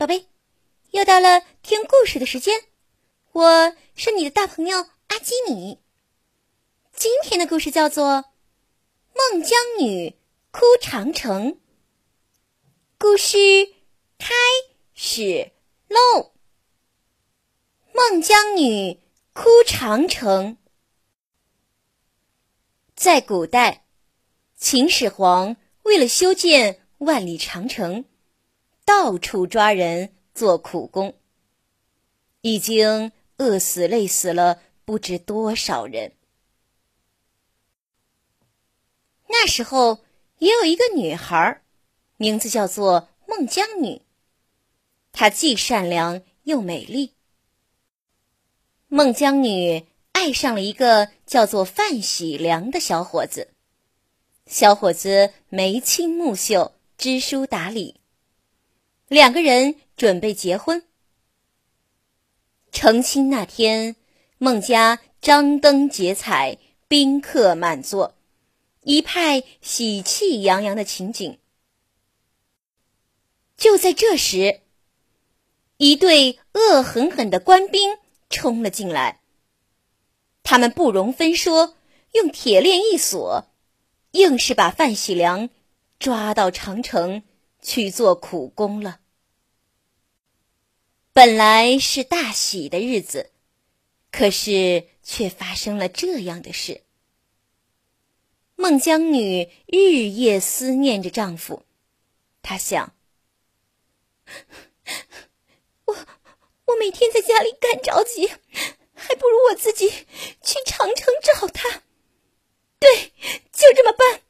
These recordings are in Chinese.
宝贝，又到了听故事的时间，我是你的大朋友阿基米。今天的故事叫做《孟姜女哭长城》。故事开始喽！孟姜女哭长城。在古代，秦始皇为了修建万里长城。到处抓人做苦工，已经饿死累死了不知多少人。那时候也有一个女孩，名字叫做孟姜女，她既善良又美丽。孟姜女爱上了一个叫做范喜良的小伙子，小伙子眉清目秀，知书达理。两个人准备结婚。成亲那天，孟家张灯结彩，宾客满座，一派喜气洋洋的情景。就在这时，一队恶狠狠的官兵冲了进来。他们不容分说，用铁链一锁，硬是把范喜良抓到长城去做苦工了。本来是大喜的日子，可是却发生了这样的事。孟姜女日夜思念着丈夫，她想：我我每天在家里干着急，还不如我自己去长城找他。对，就这么办。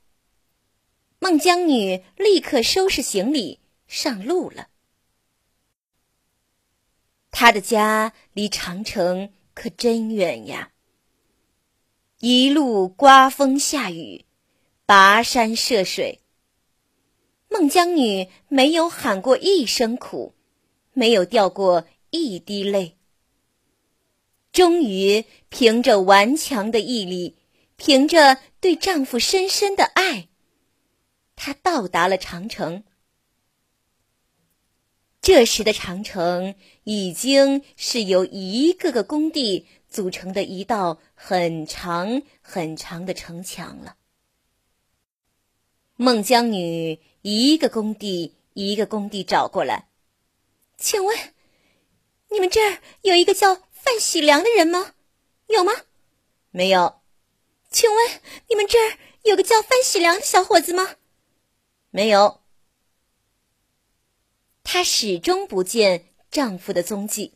孟姜女立刻收拾行李上路了。他的家离长城可真远呀！一路刮风下雨，跋山涉水。孟姜女没有喊过一声苦，没有掉过一滴泪。终于，凭着顽强的毅力，凭着对丈夫深深的爱，她到达了长城。这时的长城已经是由一个个工地组成的一道很长很长的城墙了。孟姜女一个工地一个工地找过来，请问，你们这儿有一个叫范喜良的人吗？有吗？没有。请问你们这儿有个叫范喜良的小伙子吗？没有。她始终不见丈夫的踪迹，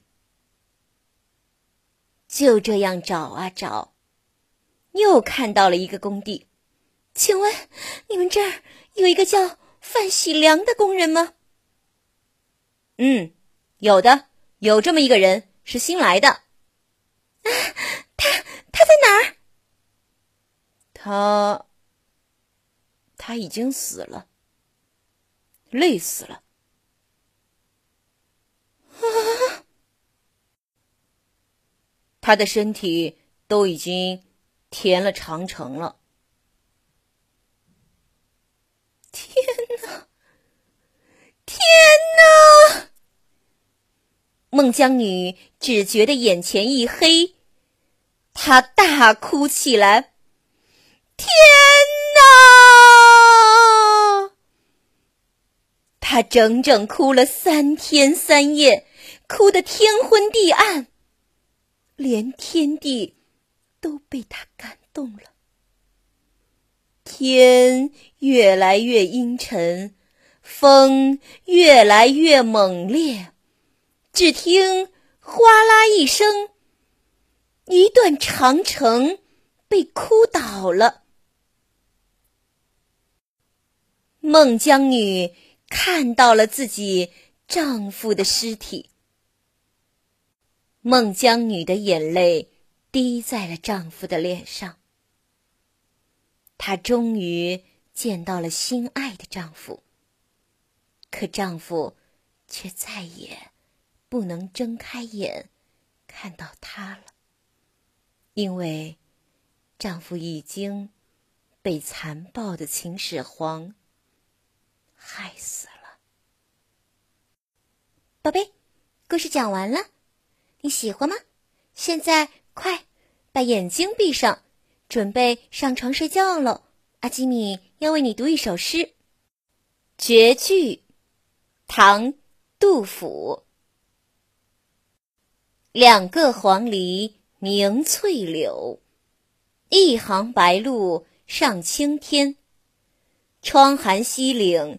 就这样找啊找，又看到了一个工地。请问你们这儿有一个叫范喜良的工人吗？嗯，有的，有这么一个人，是新来的。啊，他他在哪儿？他他已经死了，累死了。他的身体都已经填了长城了。天哪！天哪！孟姜女只觉得眼前一黑，她大哭起来：“天哪！”她整整哭了三天三夜，哭得天昏地暗。连天地都被他感动了。天越来越阴沉，风越来越猛烈。只听哗啦一声，一段长城被哭倒了。孟姜女看到了自己丈夫的尸体。孟姜女的眼泪滴在了丈夫的脸上。她终于见到了心爱的丈夫，可丈夫却再也不能睁开眼看到她了，因为丈夫已经被残暴的秦始皇害死了。宝贝，故事讲完了，你喜欢吗？现在快把眼睛闭上，准备上床睡觉了。阿基米要为你读一首诗，《绝句》，唐·杜甫。两个黄鹂鸣翠柳，一行白鹭上青天。窗含西岭